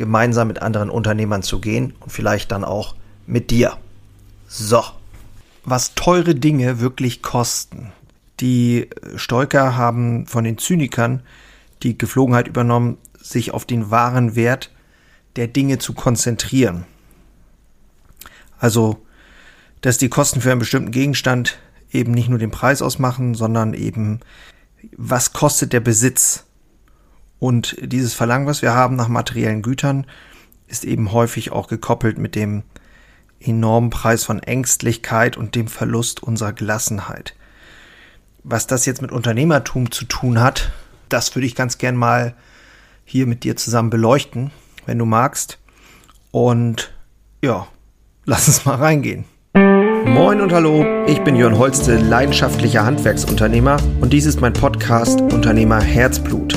gemeinsam mit anderen Unternehmern zu gehen und vielleicht dann auch mit dir. So. Was teure Dinge wirklich kosten. Die Stoiker haben von den Zynikern die Geflogenheit übernommen, sich auf den wahren Wert der Dinge zu konzentrieren. Also, dass die Kosten für einen bestimmten Gegenstand eben nicht nur den Preis ausmachen, sondern eben, was kostet der Besitz? Und dieses Verlangen, was wir haben nach materiellen Gütern, ist eben häufig auch gekoppelt mit dem enormen Preis von Ängstlichkeit und dem Verlust unserer Gelassenheit. Was das jetzt mit Unternehmertum zu tun hat, das würde ich ganz gern mal hier mit dir zusammen beleuchten, wenn du magst. Und ja, lass uns mal reingehen. Moin und hallo, ich bin Jörn Holste, leidenschaftlicher Handwerksunternehmer und dies ist mein Podcast Unternehmer Herzblut.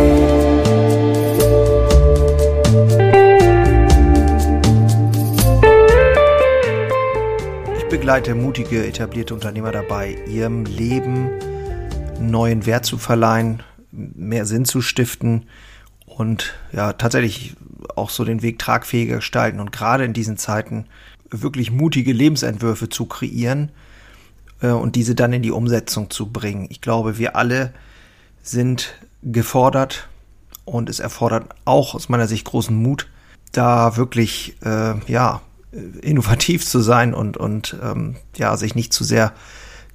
Begleite mutige, etablierte Unternehmer dabei, ihrem Leben neuen Wert zu verleihen, mehr Sinn zu stiften und ja, tatsächlich auch so den Weg tragfähiger gestalten und gerade in diesen Zeiten wirklich mutige Lebensentwürfe zu kreieren äh, und diese dann in die Umsetzung zu bringen. Ich glaube, wir alle sind gefordert und es erfordert auch aus meiner Sicht großen Mut, da wirklich äh, ja innovativ zu sein und und ähm, ja sich nicht zu sehr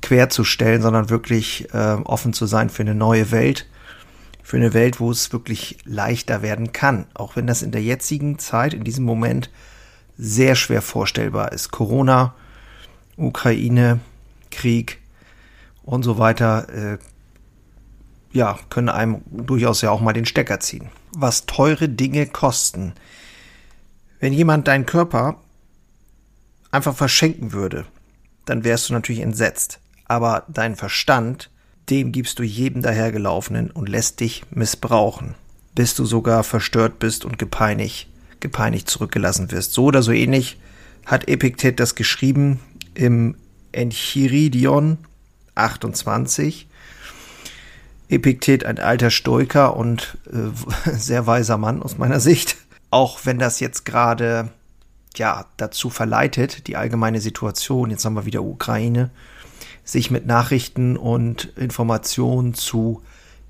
querzustellen, sondern wirklich äh, offen zu sein für eine neue Welt, für eine Welt, wo es wirklich leichter werden kann, auch wenn das in der jetzigen Zeit, in diesem Moment sehr schwer vorstellbar ist. Corona, Ukraine, Krieg und so weiter, äh, ja, können einem durchaus ja auch mal den Stecker ziehen. Was teure Dinge kosten. Wenn jemand deinen Körper einfach verschenken würde, dann wärst du natürlich entsetzt aber dein Verstand, dem gibst du jedem dahergelaufenen und lässt dich missbrauchen, bis du sogar verstört bist und gepeinigt, gepeinigt zurückgelassen wirst. So oder so ähnlich hat Epiktet das geschrieben im Enchiridion 28. Epiktet, ein alter Stoiker und äh, sehr weiser Mann aus meiner Sicht. Auch wenn das jetzt gerade ja dazu verleitet, die allgemeine Situation, jetzt haben wir wieder Ukraine, sich mit Nachrichten und Informationen zu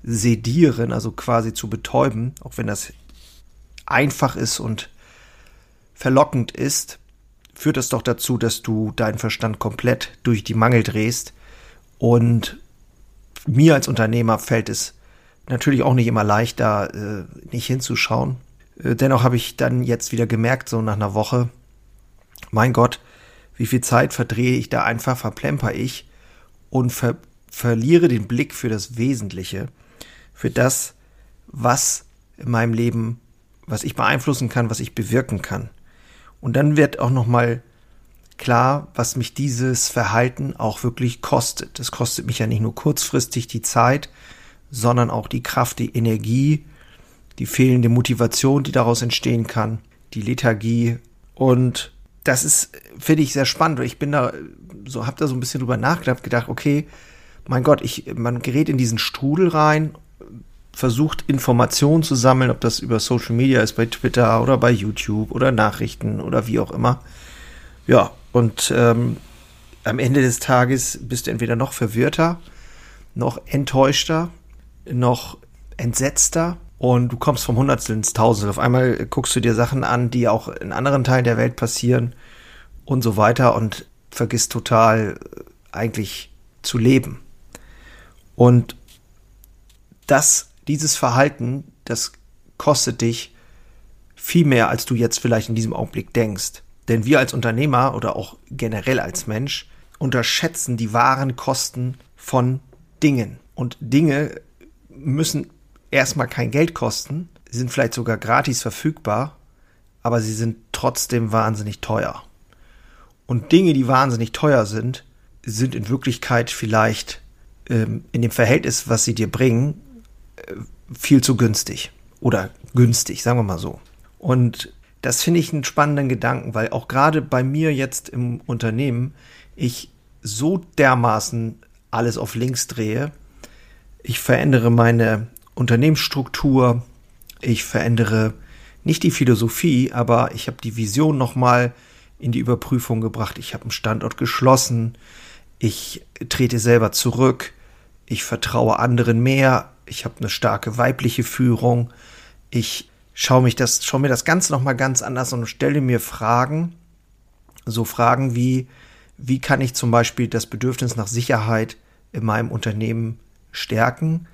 sedieren, also quasi zu betäuben, auch wenn das einfach ist und verlockend ist, führt das doch dazu, dass du deinen Verstand komplett durch die Mangel drehst. Und mir als Unternehmer fällt es natürlich auch nicht immer leicht, da äh, nicht hinzuschauen. Äh, dennoch habe ich dann jetzt wieder gemerkt, so nach einer Woche, mein Gott, wie viel Zeit verdrehe ich da einfach, verplemper ich und ver verliere den Blick für das Wesentliche, für das, was in meinem Leben, was ich beeinflussen kann, was ich bewirken kann. Und dann wird auch noch mal klar, was mich dieses Verhalten auch wirklich kostet. Es kostet mich ja nicht nur kurzfristig die Zeit, sondern auch die Kraft, die Energie, die fehlende Motivation, die daraus entstehen kann, die Lethargie und das ist, finde ich, sehr spannend. Ich bin da, so habe da so ein bisschen drüber nachgedacht, gedacht, okay, mein Gott, ich, man gerät in diesen Strudel rein, versucht Informationen zu sammeln, ob das über Social Media ist, bei Twitter oder bei YouTube oder Nachrichten oder wie auch immer. Ja, und ähm, am Ende des Tages bist du entweder noch verwirrter, noch enttäuschter, noch entsetzter und du kommst vom Hundertstel ins Tausend. Auf einmal guckst du dir Sachen an, die auch in anderen Teilen der Welt passieren und so weiter und vergisst total äh, eigentlich zu leben. Und das dieses Verhalten, das kostet dich viel mehr, als du jetzt vielleicht in diesem Augenblick denkst. Denn wir als Unternehmer oder auch generell als Mensch unterschätzen die wahren Kosten von Dingen. Und Dinge müssen erstmal kein Geld kosten, sind vielleicht sogar gratis verfügbar, aber sie sind trotzdem wahnsinnig teuer. Und Dinge, die wahnsinnig teuer sind, sind in Wirklichkeit vielleicht ähm, in dem Verhältnis, was sie dir bringen, äh, viel zu günstig. Oder günstig, sagen wir mal so. Und das finde ich einen spannenden Gedanken, weil auch gerade bei mir jetzt im Unternehmen ich so dermaßen alles auf links drehe. Ich verändere meine Unternehmensstruktur, ich verändere nicht die Philosophie, aber ich habe die Vision nochmal in die Überprüfung gebracht. Ich habe einen Standort geschlossen, ich trete selber zurück, ich vertraue anderen mehr, ich habe eine starke weibliche Führung, ich schaue mich das, schaue mir das Ganze nochmal ganz anders und stelle mir Fragen, so Fragen wie, wie kann ich zum Beispiel das Bedürfnis nach Sicherheit in meinem Unternehmen stärken,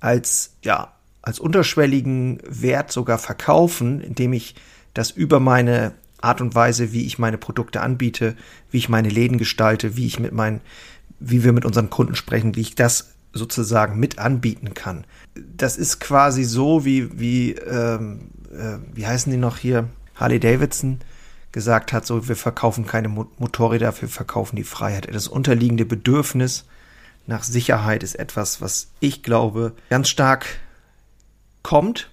als, ja, als unterschwelligen Wert sogar verkaufen, indem ich das über meine Art und Weise, wie ich meine Produkte anbiete, wie ich meine Läden gestalte, wie ich mit meinen, wie wir mit unseren Kunden sprechen, wie ich das sozusagen mit anbieten kann. Das ist quasi so, wie, wie, ähm, äh, wie heißen die noch hier? Harley Davidson gesagt hat, so, wir verkaufen keine Motorräder, wir verkaufen die Freiheit. Das unterliegende Bedürfnis nach Sicherheit ist etwas, was ich glaube, ganz stark kommt,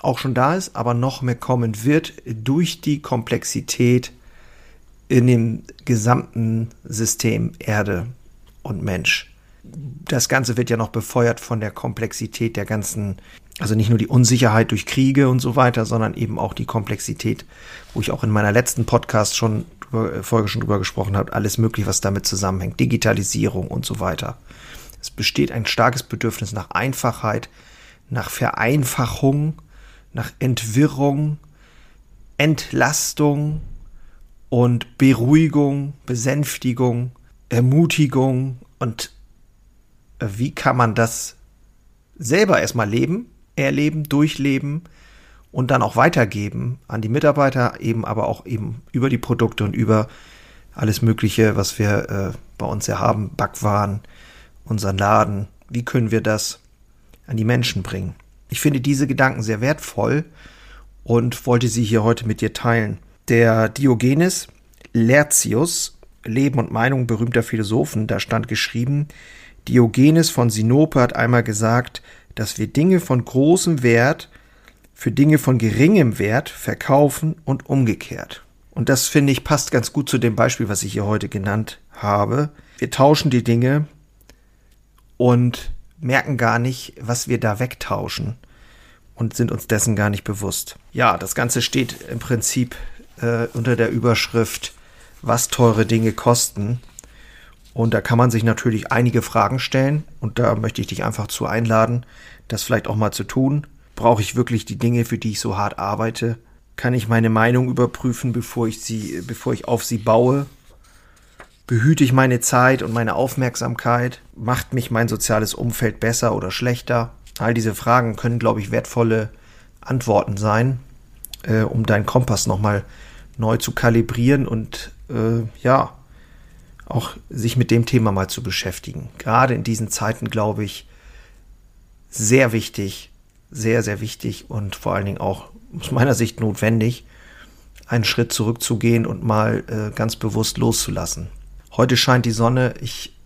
auch schon da ist, aber noch mehr kommen wird durch die Komplexität in dem gesamten System Erde und Mensch das Ganze wird ja noch befeuert von der Komplexität der ganzen, also nicht nur die Unsicherheit durch Kriege und so weiter, sondern eben auch die Komplexität, wo ich auch in meiner letzten Podcast schon äh, Folge schon drüber gesprochen habe, alles mögliche, was damit zusammenhängt, Digitalisierung und so weiter. Es besteht ein starkes Bedürfnis nach Einfachheit, nach Vereinfachung, nach Entwirrung, Entlastung und Beruhigung, Besänftigung, Ermutigung und wie kann man das selber erstmal leben, erleben, durchleben und dann auch weitergeben an die Mitarbeiter, eben aber auch eben über die Produkte und über alles Mögliche, was wir äh, bei uns ja haben, Backwaren, unseren Laden. Wie können wir das an die Menschen bringen? Ich finde diese Gedanken sehr wertvoll und wollte sie hier heute mit dir teilen. Der Diogenes Lertius, Leben und Meinung berühmter Philosophen, da stand geschrieben, Diogenes von Sinope hat einmal gesagt, dass wir Dinge von großem Wert für Dinge von geringem Wert verkaufen und umgekehrt. Und das finde ich passt ganz gut zu dem Beispiel, was ich hier heute genannt habe. Wir tauschen die Dinge und merken gar nicht, was wir da wegtauschen und sind uns dessen gar nicht bewusst. Ja, das Ganze steht im Prinzip äh, unter der Überschrift, was teure Dinge kosten. Und da kann man sich natürlich einige Fragen stellen und da möchte ich dich einfach zu einladen, das vielleicht auch mal zu tun. Brauche ich wirklich die Dinge, für die ich so hart arbeite? Kann ich meine Meinung überprüfen, bevor ich sie, bevor ich auf sie baue? Behüte ich meine Zeit und meine Aufmerksamkeit? Macht mich mein soziales Umfeld besser oder schlechter? All diese Fragen können, glaube ich, wertvolle Antworten sein, äh, um deinen Kompass nochmal neu zu kalibrieren und äh, ja, auch sich mit dem Thema mal zu beschäftigen. Gerade in diesen Zeiten, glaube ich, sehr wichtig, sehr, sehr wichtig und vor allen Dingen auch aus meiner Sicht notwendig, einen Schritt zurückzugehen und mal äh, ganz bewusst loszulassen. Heute scheint die Sonne. Ich,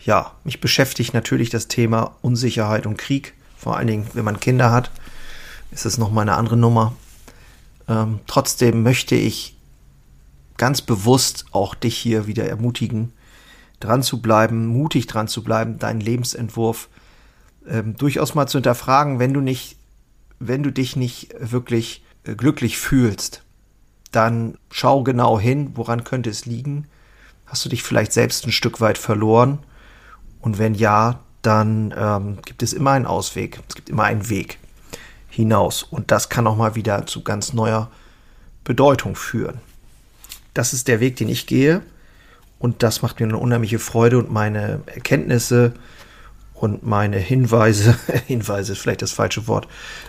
ja, mich beschäftigt natürlich das Thema Unsicherheit und Krieg. Vor allen Dingen, wenn man Kinder hat, ist es nochmal eine andere Nummer. Ähm, trotzdem möchte ich ganz bewusst auch dich hier wieder ermutigen, dran zu bleiben, mutig dran zu bleiben, deinen Lebensentwurf ähm, durchaus mal zu hinterfragen, wenn du nicht, wenn du dich nicht wirklich äh, glücklich fühlst, dann schau genau hin, woran könnte es liegen. Hast du dich vielleicht selbst ein Stück weit verloren? Und wenn ja, dann ähm, gibt es immer einen Ausweg. Es gibt immer einen Weg hinaus. Und das kann auch mal wieder zu ganz neuer Bedeutung führen das ist der Weg, den ich gehe. Und das macht mir eine unheimliche Freude und meine Erkenntnisse und meine Hinweise, Hinweise ist vielleicht das falsche Wort,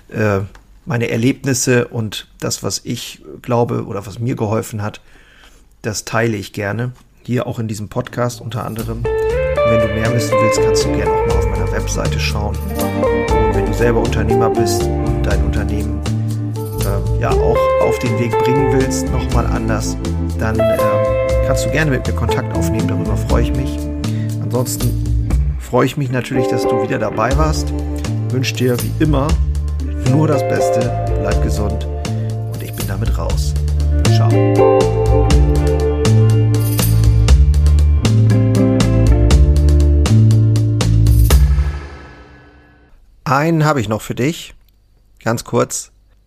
äh, meine Erlebnisse und das, was ich glaube oder was mir geholfen hat, das teile ich gerne. Hier auch in diesem Podcast unter anderem. Wenn du mehr wissen willst, kannst du gerne auch mal auf meiner Webseite schauen. Und wenn du selber Unternehmer bist und dein Unternehmen äh, ja auch auf den Weg bringen willst, nochmal anders, dann äh, kannst du gerne mit mir Kontakt aufnehmen. Darüber freue ich mich. Ansonsten freue ich mich natürlich, dass du wieder dabei warst. Wünsche dir wie immer nur das Beste, bleib gesund und ich bin damit raus. Ciao. Einen habe ich noch für dich. Ganz kurz.